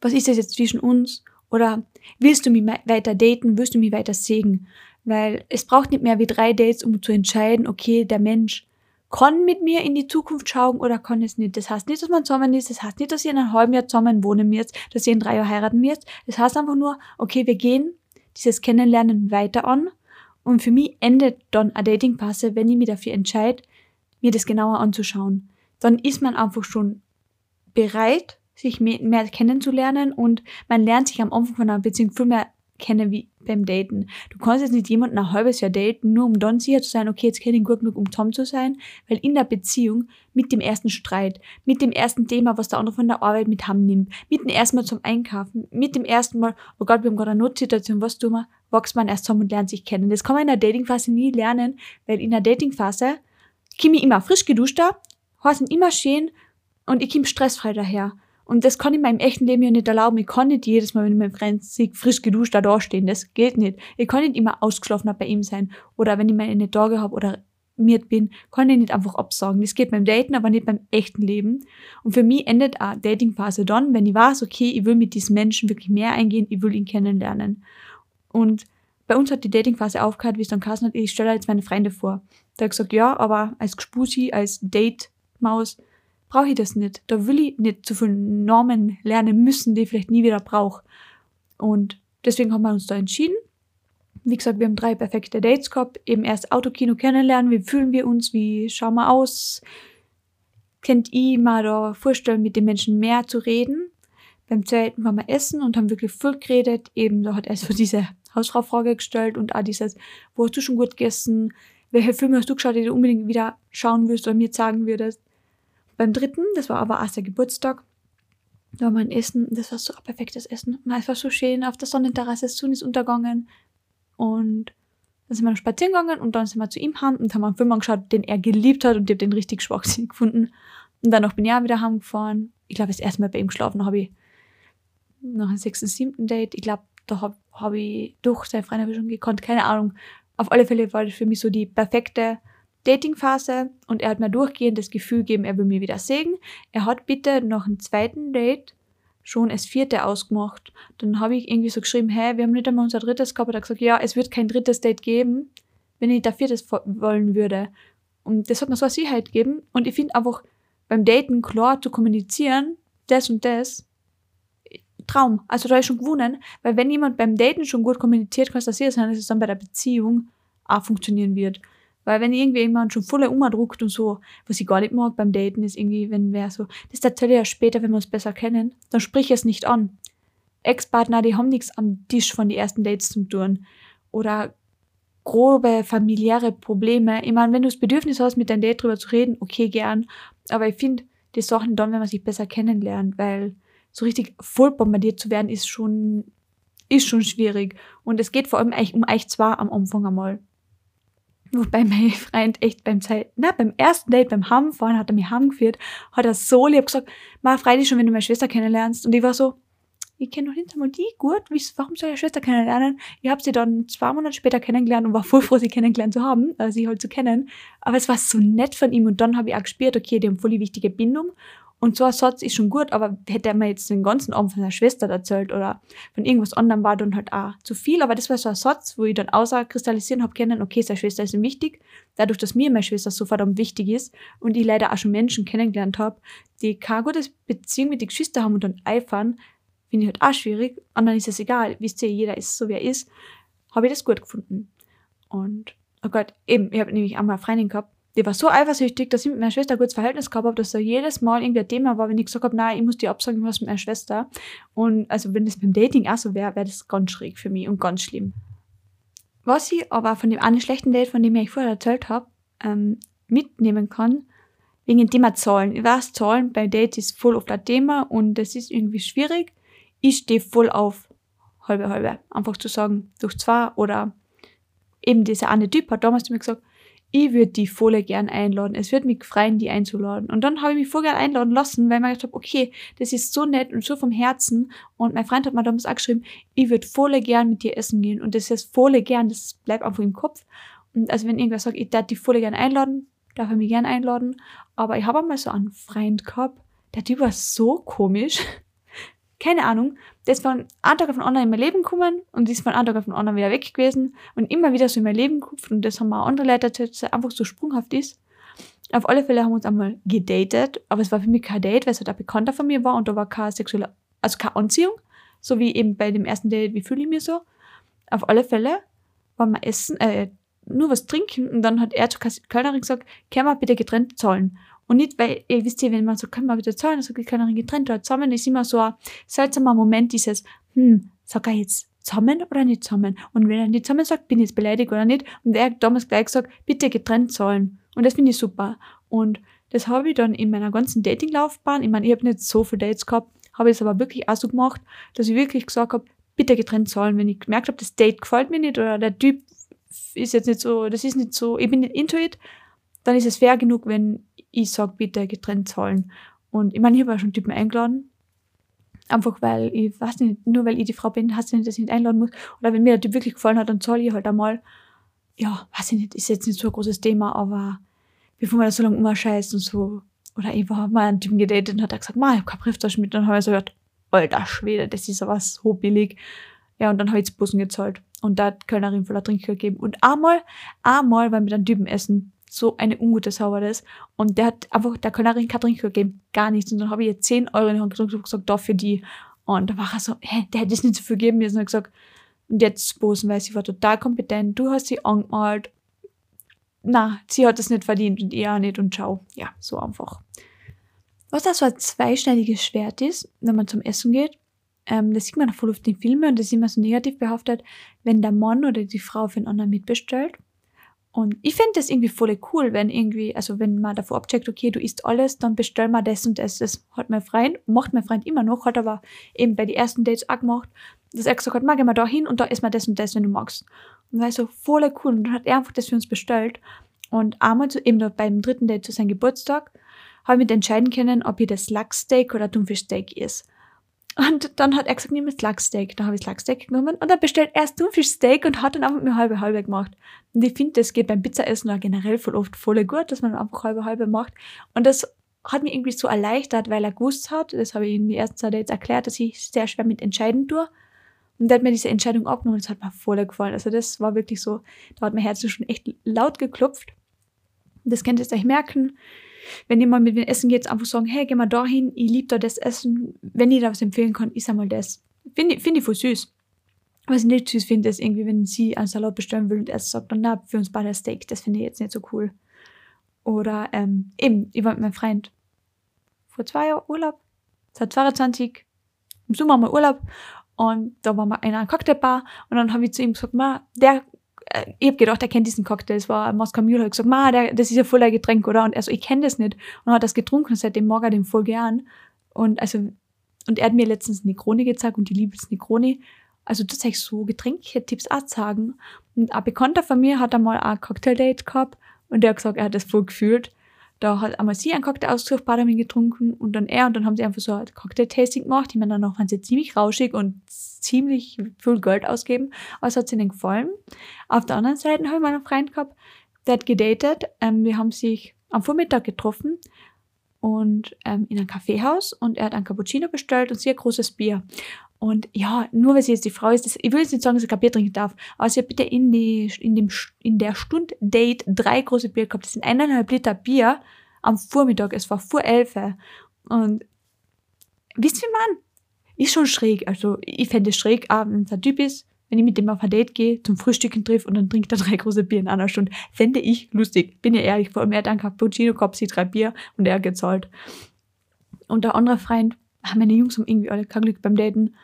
was ist das jetzt zwischen uns? Oder willst du mich weiter daten? Willst du mich weiter sägen? Weil es braucht nicht mehr wie drei Dates, um zu entscheiden, okay, der Mensch kann mit mir in die Zukunft schauen oder kann es nicht. Das heißt nicht, dass man zusammen ist, das heißt nicht, dass ihr in einem halben Jahr zusammen wohnen müsst, dass ihr in drei Jahren heiraten müsst. Das heißt einfach nur, okay, wir gehen dieses Kennenlernen weiter an und für mich endet dann eine Datingphase, wenn ich mich dafür entscheide, mir das genauer anzuschauen. Dann ist man einfach schon bereit, sich mehr, mehr kennenzulernen und man lernt sich am Anfang von einer Beziehung viel mehr kennen wie beim Daten. Du kannst jetzt nicht jemanden ein halbes Jahr daten, nur um dann sicher zu sein, okay, jetzt kenne ich ihn gut genug, um Tom zu sein, weil in der Beziehung mit dem ersten Streit, mit dem ersten Thema, was der andere von der Arbeit mit haben nimmt, mit dem ersten Mal zum Einkaufen, mit dem ersten Mal, oh Gott, wir haben gerade eine Notsituation, was tun wir, wächst man erst zusammen und lernt sich kennen. Das kann man in der Datingphase nie lernen, weil in der Datingphase komme ich immer frisch geduscht da, sind immer schön und ich komme stressfrei daher. Und das kann ich meinem echten Leben ja nicht erlauben. Ich kann nicht jedes Mal, wenn ich meinen Freund sehe, frisch geduscht da stehen. Das geht nicht. Ich kann nicht immer ausgeschlafener bei ihm sein. Oder wenn ich meine Tage habe oder miert bin, kann ich nicht einfach absagen. Das geht beim Daten, aber nicht beim echten Leben. Und für mich endet eine Datingphase dann, wenn ich weiß, okay, ich will mit diesem Menschen wirklich mehr eingehen, ich will ihn kennenlernen. Und bei uns hat die Datingphase aufgehört, wie es dann geheißen hat, ich stelle jetzt meine Freunde vor. Da habe ich gesagt, ja, aber als Gspusi, als Date-Maus, brauche ich das nicht. Da will ich nicht zu viele Normen lernen müssen, die ich vielleicht nie wieder brauche. Und deswegen haben wir uns da entschieden. Wie gesagt, wir haben drei perfekte Dates gehabt. Eben erst Autokino kennenlernen, wie fühlen wir uns, wie schauen wir aus. Könnt ihr mal da vorstellen, mit den Menschen mehr zu reden. Beim zweiten waren wir essen und haben wirklich viel geredet. Eben, da hat er so (laughs) diese Hausfrau-Frage gestellt und auch dieses, wo hast du schon gut gegessen? Welche Filme hast du geschaut, die du unbedingt wieder schauen willst oder mir sagen würdest? Beim dritten, das war aber erst der Geburtstag, da war mein Essen, das war so ein perfektes Essen. Und es war so schön, auf der Sonnenterrasse, die Sonne ist untergegangen. Und dann sind wir noch spazieren gegangen und dann sind wir zu ihm heim und haben einen Film angeschaut, den er geliebt hat und ich habe den richtig schwachsinnig gefunden. Und dann noch bin ich auch wieder heimgefahren. Ich glaube, das erste Mal bei ihm geschlafen habe ich nach einem sechsten, siebten Date. Ich glaube, da habe hab ich durch seine Freunde schon gekonnt, keine Ahnung. Auf alle Fälle war das für mich so die perfekte Dating-Phase und er hat mir durchgehend das Gefühl gegeben, er will mich wieder sehen. Er hat bitte noch einen zweiten Date schon das vierte ausgemacht. Dann habe ich irgendwie so geschrieben, hey, wir haben nicht einmal unser drittes gehabt. Er hat gesagt, ja, es wird kein drittes Date geben, wenn ich da viertes wollen würde. Und das hat mir so eine Sicherheit gegeben. Und ich finde einfach, beim Daten klar zu kommunizieren, das und das, Traum. Also da ist schon gewonnen, weil wenn jemand beim Daten schon gut kommuniziert, kann es sicher sein, dass es dann bei der Beziehung auch funktionieren wird. Weil wenn irgendwie jemand schon voller umdruckt und so, was ich gar nicht mag beim Daten, ist irgendwie, wenn wer so, das erzähle ich ja später, wenn wir uns besser kennen, dann sprich es nicht an. Ex-Partner, die haben nichts am Tisch von den ersten Dates zu tun. Oder grobe familiäre Probleme. Ich meine, wenn du das Bedürfnis hast, mit deinem Date drüber zu reden, okay, gern. Aber ich finde die Sachen dann, wenn man sich besser kennenlernt, weil so richtig voll bombardiert zu werden, ist schon, ist schon schwierig. Und es geht vor allem um euch zwar am Anfang einmal. Wobei mein Freund echt beim Zeit, na, beim ersten Date, beim Heimfahren, hat er mich heimgeführt, hat er so lieb gesagt, mach frei dich schon, wenn du meine Schwester kennenlernst. Und ich war so, ich kenne doch nicht einmal die gut, warum soll ich Schwester kennenlernen? Ich habe sie dann zwei Monate später kennengelernt und war voll froh, sie kennengelernt zu haben, also sie halt zu kennen. Aber es war so nett von ihm und dann habe ich auch gespürt, okay, die haben voll die wichtige Bindung und so ein Satz ist schon gut, aber hätte er mir jetzt den ganzen Abend von seiner Schwester erzählt oder von irgendwas anderem war dann halt auch zu viel. Aber das war so ein Satz, wo ich dann außer kristallisieren habe können, okay, seine Schwester ist ihm wichtig. Dadurch, dass mir meine Schwester so verdammt wichtig ist und ich leider auch schon Menschen kennengelernt habe, die keine gute Beziehung mit den Geschwistern haben und dann eifern, finde ich halt auch schwierig. Und dann ist es egal, wisst ihr, jeder ist so, wie er ist, habe ich das gut gefunden. Und, oh Gott, eben, ich habe nämlich einmal eine Freundin gehabt, die war so eifersüchtig, dass ich mit meiner Schwester ein gutes Verhältnis gehabt habe, dass da jedes Mal irgendwie ein Thema war, wenn ich gesagt habe, nein, ich muss die absagen, was mit meiner Schwester. Und also wenn das beim Dating auch so wäre, wäre das ganz schräg für mich und ganz schlimm. Was ich aber von dem einen schlechten Date, von dem ich vorher erzählt habe, ähm, mitnehmen kann, wegen dem Thema Zahlen. Ich weiß, Zahlen bei Dates ist voll auf das Thema und das ist irgendwie schwierig. Ich stehe voll auf halbe halbe. Einfach zu sagen, durch zwei oder eben dieser eine Typ hat damals zu mir gesagt, ich würde die voll gern einladen. Es wird mich freuen, die einzuladen. Und dann habe ich mich voll gern einladen lassen, weil ich mir gedacht habe, okay, das ist so nett und so vom Herzen. Und mein Freund hat mir damals auch geschrieben, ich würde voll gern mit dir essen gehen. Und das ist voll gern, das bleibt einfach im Kopf. Und also wenn irgendwer sagt, ich darf die voll gern einladen, darf er mich gern einladen. Aber ich habe einmal so einen Freund gehabt, der Typ war so komisch keine Ahnung, der ist von einem Tag auf den anderen in mein Leben gekommen und ist von einem Tag auf den anderen wieder weg gewesen und immer wieder so in mein Leben gekommen und das haben auch andere Leute erzählt, dass er einfach so sprunghaft ist. Auf alle Fälle haben wir uns einmal gedatet, aber es war für mich kein Date, weil es halt ein Bekannter von mir war und da war keine sexuelle, also keine Anziehung, so wie eben bei dem ersten Date, wie fühle ich mich so. Auf alle Fälle waren wir essen, äh, nur was trinken und dann hat er zur Kölnerin gesagt, können wir bitte getrennt zahlen. Und nicht, weil, ihr wisst ja, wenn man so, kann man wieder zahlen, so kann er getrennt oder zusammen, ist immer so ein seltsamer Moment, dieses, hm, sag er jetzt zusammen oder nicht zusammen? Und wenn er nicht zusammen sagt, bin ich jetzt beleidigt oder nicht? Und er hat damals gleich gesagt, bitte getrennt zahlen. Und das finde ich super. Und das habe ich dann in meiner ganzen Datinglaufbahn, ich meine, ich habe nicht so viele Dates gehabt, habe ich es aber wirklich auch so gemacht, dass ich wirklich gesagt habe, bitte getrennt zahlen, wenn ich gemerkt habe, das Date gefällt mir nicht oder der Typ ist jetzt nicht so, das ist nicht so, ich bin nicht into it, dann ist es fair genug, wenn ich sage, bitte getrennt zahlen. Und ich meine, ich habe auch schon Typen eingeladen. Einfach weil, ich weiß nicht, nur weil ich die Frau bin, heißt nicht, dass ich nicht einladen muss. Oder wenn mir der Typ wirklich gefallen hat, dann zahle ich halt einmal. Ja, weiß ich nicht, ist jetzt nicht so ein großes Thema, aber bevor man da so lange umscheißt und so. Oder ich war mal einen Typen gedatet und hat er gesagt, ma, ich habe keine Brieftasche mit. Dann habe ich so gehört, alter Schwede, das ist aber so billig. Ja, und dann habe ich Bussen gezahlt. Und da hat Kölnerin voller Trinkgeld gegeben. Und einmal, einmal war mit einem Typen essen so eine ungute war das. Und der hat einfach der Kölnerin Trinkgeld gegeben, gar nichts. Und dann habe ich ihr 10 Euro in die Hand gedrückt und gesagt, da für die. Und da war er so, hä, der hätte es nicht so viel geben müssen. Und gesagt, und jetzt posen, weil sie war total kompetent, du hast sie angemalt. Na, sie hat es nicht verdient und ihr auch nicht und ciao. Ja, so einfach. Was das so ein zweischneidiges Schwert ist, wenn man zum Essen geht, ähm, das sieht man auch voll oft in Filmen und das ist immer so negativ behaftet, wenn der Mann oder die Frau für einen anderen mitbestellt. Und ich finde das irgendwie voll cool, wenn irgendwie, also wenn man davor abcheckt, okay, du isst alles, dann bestell mal das und das. Das hat mein Freund, macht mein Freund immer noch, hat aber eben bei den ersten Dates auch gemacht, dass er gesagt hat, mag ich mal da hin und da isst mal das und das, wenn du magst. Und war so voll cool. Und dann hat er einfach das für uns bestellt. Und einmal zu, eben beim dritten Date zu seinem Geburtstag, habe ich mich entscheiden können, ob ich das Lachssteak oder Thunfischsteak ist. Und dann hat er gesagt, nimm das Lachssteak. Da habe ich das Lachssteak genommen und dann bestellt erst Thunfischsteak und hat dann einfach mir halbe halbe gemacht. Und ich finde, das geht beim Pizzaessen auch generell voll oft voll gut, dass man einfach halbe halbe macht. Und das hat mich irgendwie so erleichtert, weil er gewusst hat, das habe ich in die ersten Zeit jetzt erklärt, dass ich sehr schwer mit entscheiden tue. Und der hat mir diese Entscheidung abgenommen und das hat mir voll gefallen. Also das war wirklich so, da hat mein Herz schon echt laut geklopft. Das könnt ihr euch merken wenn ihr mal mit mir essen geht, einfach sagen, hey, geh mal dahin, ich liebe da das Essen. Wenn ich da was empfehlen kann, ist einmal das. Finde find ich voll süß. Was ich nicht süß finde, ist irgendwie, wenn sie einen Salat bestellen will und er sagt dann, na, für uns beide Steak. Das finde ich jetzt nicht so cool. Oder ähm, eben, ich war mit meinem Freund vor zwei Jahren Urlaub, 2022, im Sommer mal Urlaub und da waren wir in einer Cocktailbar und dann habe ich zu ihm gesagt, ma, der ich habe gedacht, er kennt diesen Cocktail. Es war Moskau Mule. Ich habe gesagt, der, das ist ja voll ein Getränk, oder? Und er so, ich kenne das nicht. Und hat das getrunken seitdem mag er den voll gern. Und also, und er hat mir letztens Negroni gezeigt und die liebe es Negroni. Also das ich so Getränke-Tipps auch sagen. Und ein Bekannter von mir hat einmal ein Cocktail-Date gehabt und der hat gesagt, er hat das voll gefühlt. Da hat einmal sie einen Cocktail ausgesucht, Badamin getrunken und dann er und dann haben sie einfach so ein Cocktail-Tasting gemacht. Ich meine, dann waren sie ziemlich rauschig und ziemlich viel Geld ausgeben, aber es hat ihnen gefallen. Auf der anderen Seite habe ich meinen Freund gehabt, der hat gedatet. Ähm, wir haben sich am Vormittag getroffen und ähm, in ein Kaffeehaus und er hat ein Cappuccino bestellt und sehr großes Bier. Und ja, nur weil sie jetzt die Frau ist, ich will jetzt nicht sagen, dass sie kein Bier trinken darf, aber sie hat bitte in, die, in, dem, in der Stunde Date drei große Bier gehabt. Das sind eineinhalb Liter Bier am Vormittag. Es war vor elf. Und wisst ihr, man, ist schon schräg. Also ich fände es schräg, wenn es ein Typ ist, wenn ich mit dem auf ein Date gehe, zum Frühstücken trifft und dann trinkt er drei große Bier in einer Stunde. Fände ich lustig. Bin ja ehrlich. Vor allem er hat einen Cappuccino gehabt, sie drei Bier und er gezahlt. Und der andere Freund, meine Jungs haben irgendwie alle kein Glück beim Daten,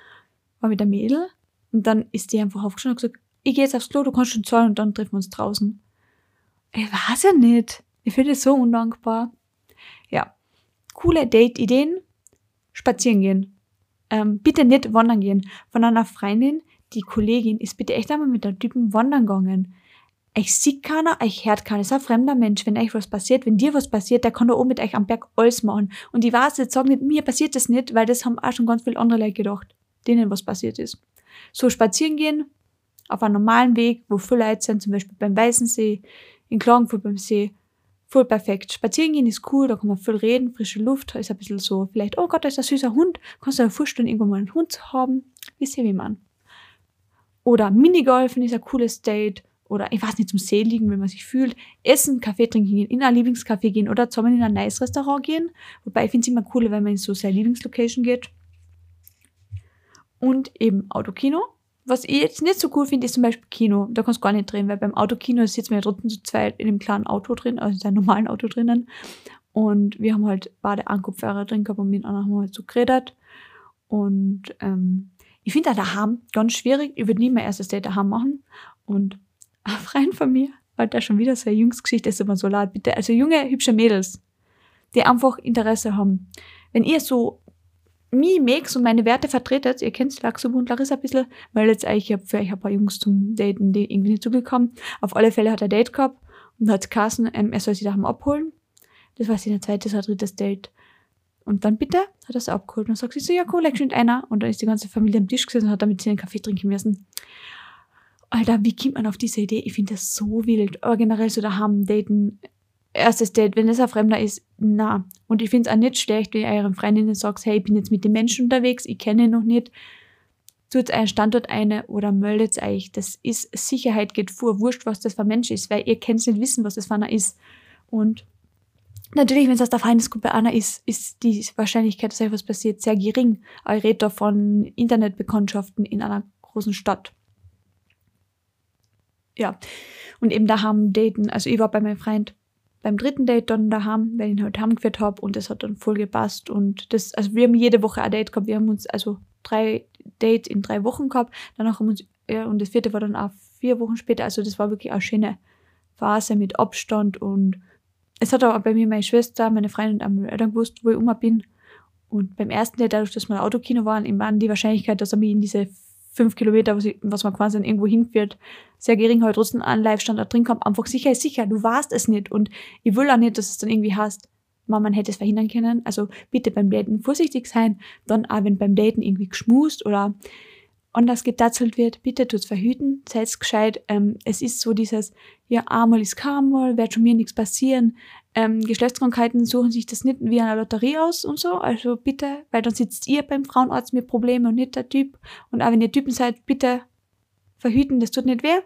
war mit der Mädel und dann ist die einfach aufgestanden und gesagt, ich gehe jetzt aufs Klo, du kannst schon zahlen und dann treffen wir uns draußen. Ich weiß ja nicht. Ich finde es so undankbar. Ja. Coole Date-Ideen. Spazieren gehen ähm, bitte nicht wandern gehen. Von einer Freundin, die Kollegin, ist bitte echt einmal mit der Typen wandern gegangen. Ich sieht keiner, ich hört keiner. ist ein fremder Mensch. Wenn euch was passiert, wenn dir was passiert, der kann da oben mit euch am Berg alles machen. Und ich weiß, jetzt sagen nicht, mir passiert das nicht, weil das haben auch schon ganz viele andere Leute gedacht, denen was passiert ist. So spazieren gehen, auf einem normalen Weg, wo viele Leute sind, zum Beispiel beim Weißensee, in Klagenfurt beim See, voll perfekt. Spazieren gehen ist cool, da kann man viel reden, frische Luft, ist ein bisschen so, vielleicht, oh Gott, da ist ein süßer Hund, kannst du dir vorstellen, irgendwo mal einen Hund zu haben, wisst ihr, wie man. Oder Minigolfen ist ein cooles Date, oder ich weiß nicht, zum See liegen, wenn man sich fühlt, essen, Kaffee trinken gehen, in ein Lieblingscafé gehen oder zusammen in ein nice Restaurant gehen. Wobei ich finde es immer cooler, wenn man in so seine Lieblingslocation geht. Und eben Autokino. Was ich jetzt nicht so cool finde, ist zum Beispiel Kino. Da kannst du gar nicht drehen, weil beim Autokino sitzen wir ja trotzdem zu zweit in dem kleinen Auto drin, also in einem normalen Auto drinnen. Und wir haben halt beide einen Kopfhörer drin gehabt und mit anderen haben wir halt so geredet. Und ähm, ich finde da daheim ganz schwierig. Ich würde nie mein erstes Date daheim machen. Und (laughs) ein Freund von mir hat da schon wieder so eine Jungsgeschichte, ist immer so laut, bitte. Also junge, hübsche Mädels, die einfach Interesse haben. Wenn ihr so Max und meine Werte vertretet, ihr kennt Laxubu und Larissa ein bisschen, weil jetzt eigentlich für euch ein paar Jungs zum Daten, die irgendwie nicht zugekommen. Auf alle Fälle hat er Date gehabt und hat Carsten, ähm, er soll sie daheim abholen. Das war sein zweites oder drittes Date. Und dann bitte hat er es abgeholt. Und sagt sie so, ja cool, leg schon einer. Und dann ist die ganze Familie am Tisch gesessen und hat damit sie einen Kaffee trinken müssen. Alter, wie kommt man auf diese Idee? Ich finde das so wild. Aber generell so daheim daten erstes Date, wenn es ein Fremder ist, na. Und ich finde es auch nicht schlecht, wenn ihr euren Freundinnen sagt, hey, ich bin jetzt mit dem Menschen unterwegs, ich kenne ihn noch nicht. Tut einen Standort eine oder meldet euch. Das ist, Sicherheit geht vor, wurscht, was das für ein Mensch ist, weil ihr könnt nicht wissen, was das für einer ist. Und natürlich, wenn es aus der Feindesgruppe einer ist, ist die Wahrscheinlichkeit, dass euch was passiert, sehr gering. Aber ich rede da von Internetbekanntschaften in einer großen Stadt. ja. Und eben daheim daten. Also ich war bei meinem Freund beim dritten Date dann daheim, weil ich ihn halt heimgeführt habe und das hat dann voll gepasst. Und das, also wir haben jede Woche ein Date gehabt. Wir haben uns also drei Dates in drei Wochen gehabt. Danach haben uns, ja, und das vierte war dann auch vier Wochen später. Also das war wirklich eine schöne Phase mit Abstand und es hat auch bei mir meine Schwester, meine Freundin und meine Eltern gewusst, wo ich immer bin. Und beim ersten Date, dadurch, dass wir Autokino waren, war die Wahrscheinlichkeit, dass er mich in diese fünf Kilometer, was, ich, was man quasi irgendwo hinführt, sehr gering, halt trotzdem an Live-Standard drin kommt, einfach sicher ist sicher, du warst es nicht. Und ich will auch nicht, dass es dann irgendwie hast, man, man hätte es verhindern können, also bitte beim Daten vorsichtig sein, dann auch wenn beim Daten irgendwie geschmust oder anders gedatzelt wird, bitte tut's verhüten, seid gescheit. Ähm, es ist so dieses, ja, einmal ist keinmal, wird schon mir nichts passieren. Ähm, Geschlechtskrankheiten suchen sich das nicht wie eine Lotterie aus und so. Also bitte, weil dann sitzt ihr beim Frauenarzt mit Problemen und nicht der Typ. Und auch wenn ihr Typen seid, bitte verhüten, das tut nicht weh.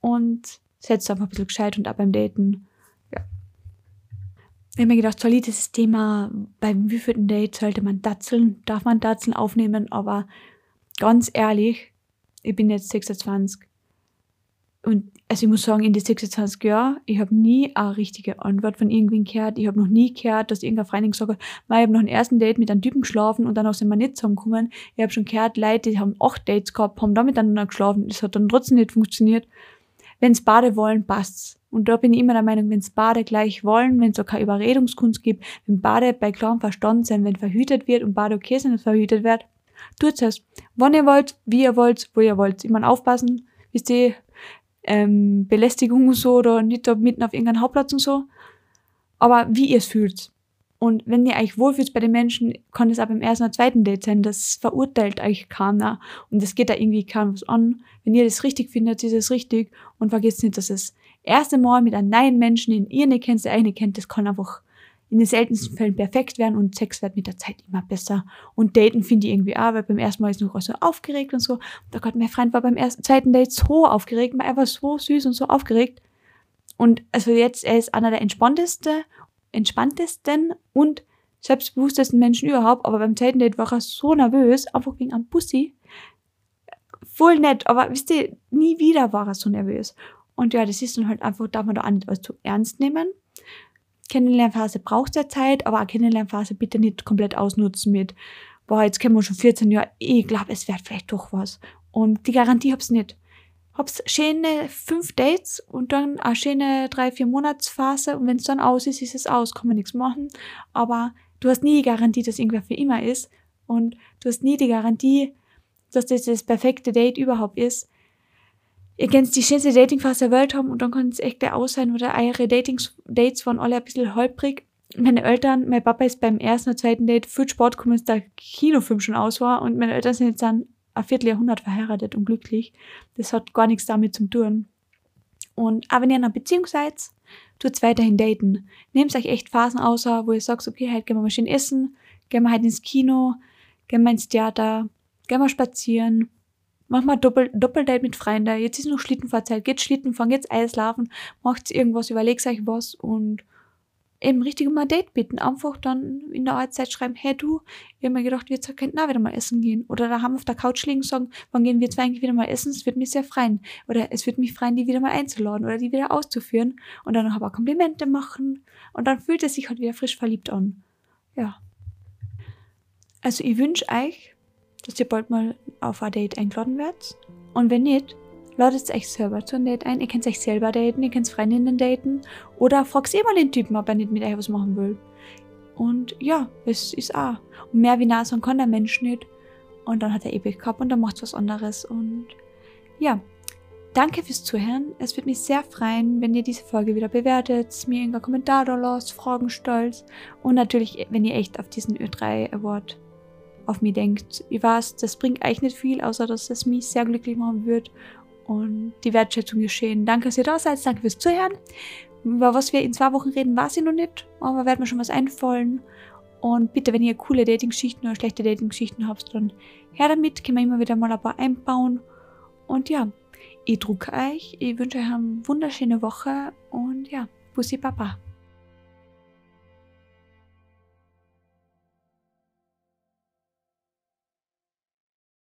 Und setzt einfach ein bisschen gescheit und auch beim Daten. Ja. Ich habe mir gedacht, das Thema beim wievielten Date sollte man datzeln, darf man datzeln aufnehmen, aber ganz ehrlich, ich bin jetzt 26 und also ich muss sagen, in den 26 Jahren, ich habe nie eine richtige Antwort von irgendwen gehört. Ich habe noch nie gehört, dass irgendein Freundin gesagt hat, ich habe noch ein ersten Date mit einem Typen geschlafen und danach sind wir nicht zusammengekommen. Ich habe schon gehört, Leute, die haben acht Dates gehabt, haben da miteinander geschlafen. Das hat dann trotzdem nicht funktioniert. Wenn's beide wollen, passt's. Und da bin ich immer der Meinung, wenn's beide gleich wollen, wenn es auch keine Überredungskunst gibt, wenn beide bei klarem Verstand sind, wenn verhütet wird und beide okay sind, dass verhütet wird, Tut es. Wann ihr wollt, wie ihr wollt, wo ihr wollt. Meine, aufpassen, wisst ihr, ähm, Belästigung und so oder nicht da mitten auf irgendeinem Hauptplatz und so. Aber wie ihr es fühlt. Und wenn ihr euch wohlfühlt bei den Menschen, kann es auch beim ersten oder zweiten Date sein. Das verurteilt euch keiner. Und das geht da irgendwie keinem was an. Wenn ihr das richtig findet, ist es richtig. Und vergesst nicht, dass das erste Mal mit einem neuen Menschen, den ihr nicht kennt, der nicht kennt, das kann einfach in den seltensten Fällen perfekt werden und Sex wird mit der Zeit immer besser. Und Daten finde ich irgendwie auch, weil beim ersten Mal ist noch so aufgeregt und so. Da Gott, mein Freund war beim ersten, zweiten Date so aufgeregt, er war so süß und so aufgeregt. Und also jetzt, er ist einer der entspanntesten, entspanntesten und selbstbewusstesten Menschen überhaupt, aber beim zweiten Date war er so nervös, einfach wegen einem Pussy. Voll nett, aber wisst ihr, nie wieder war er so nervös. Und ja, das ist dann halt einfach, darf man da auch nicht alles zu ernst nehmen. Kennenlernphase braucht ja Zeit, aber eine Kennenlernphase bitte nicht komplett ausnutzen mit, boah, jetzt kennen wir schon 14 Jahre, ich glaube, es wird vielleicht doch was. Und die Garantie hab's nicht. Hab's schöne fünf Dates und dann eine schöne drei, vier Monatsphase und wenn es dann aus ist, ist es aus, kann man nichts machen. Aber du hast nie die Garantie, dass irgendwer für immer ist und du hast nie die Garantie, dass das das perfekte Date überhaupt ist ihr könnt die schönste Datingphase der Welt haben und dann kann es echt der aus sein oder eure Datings, Dates waren alle ein bisschen holprig. Meine Eltern, mein Papa ist beim ersten oder zweiten Date viel Sport gekommen, dass der Kinofilm schon aus war und meine Eltern sind jetzt dann ein Vierteljahrhundert verheiratet und glücklich. Das hat gar nichts damit zu tun. Und auch wenn ihr in einer Beziehung seid, tut weiterhin daten. Nehmt euch echt Phasen aus, wo ihr sagt, okay, heute gehen wir mal schön essen, gehen wir heute ins Kino, gehen wir ins Theater, gehen wir spazieren, Mach mal Doppel Doppeldate mit Freunden. Jetzt ist noch Schlittenfahrzeit. Geht Schlittenfahren, geht's Eislaufen, macht irgendwas, überlegt euch was und eben richtig um ein Date bitten. Einfach dann in der Arbeitszeit schreiben, hey du, ich habe mir gedacht, wir könnten auch wieder mal essen gehen. Oder da haben auf der Couch liegen und sagen, wann gehen wir zwei eigentlich wieder mal essen? Es wird mich sehr freuen. Oder es wird mich freuen, die wieder mal einzuladen oder die wieder auszuführen. Und dann noch aber Komplimente machen. Und dann fühlt es sich halt wieder frisch verliebt an. Ja. Also ich wünsche euch, dass ihr bald mal auf ein Date eingeladen werdet. Und wenn nicht, ladet euch selber zu einem Date ein. Ihr könnt euch selber daten, ihr könnt Freundinnen daten oder fragt eh mal den Typen, ob er nicht mit euch was machen will. Und ja, es ist auch. Und mehr wie nah kann der Mensch nicht. Und dann hat er ewig gehabt und dann macht was anderes. Und ja, danke fürs Zuhören. Es würde mich sehr freuen, wenn ihr diese Folge wieder bewertet, mir irgendeinen Kommentar da lasst, Fragen stellt und natürlich, wenn ihr echt auf diesen Ö3 Award auf mich denkt. Ich weiß, das bringt eigentlich nicht viel, außer dass es mich sehr glücklich machen wird und die Wertschätzung geschehen. Danke, dass ihr da seid, danke fürs Zuhören. Über was wir in zwei Wochen reden, weiß ich noch nicht, aber wird mir schon was einfallen. Und bitte, wenn ihr coole Dating-Geschichten oder schlechte Dating-Geschichten habt, dann her damit, können wir immer wieder mal ein paar einbauen. Und ja, ich drucke euch, ich wünsche euch eine wunderschöne Woche und ja, Bussi Papa.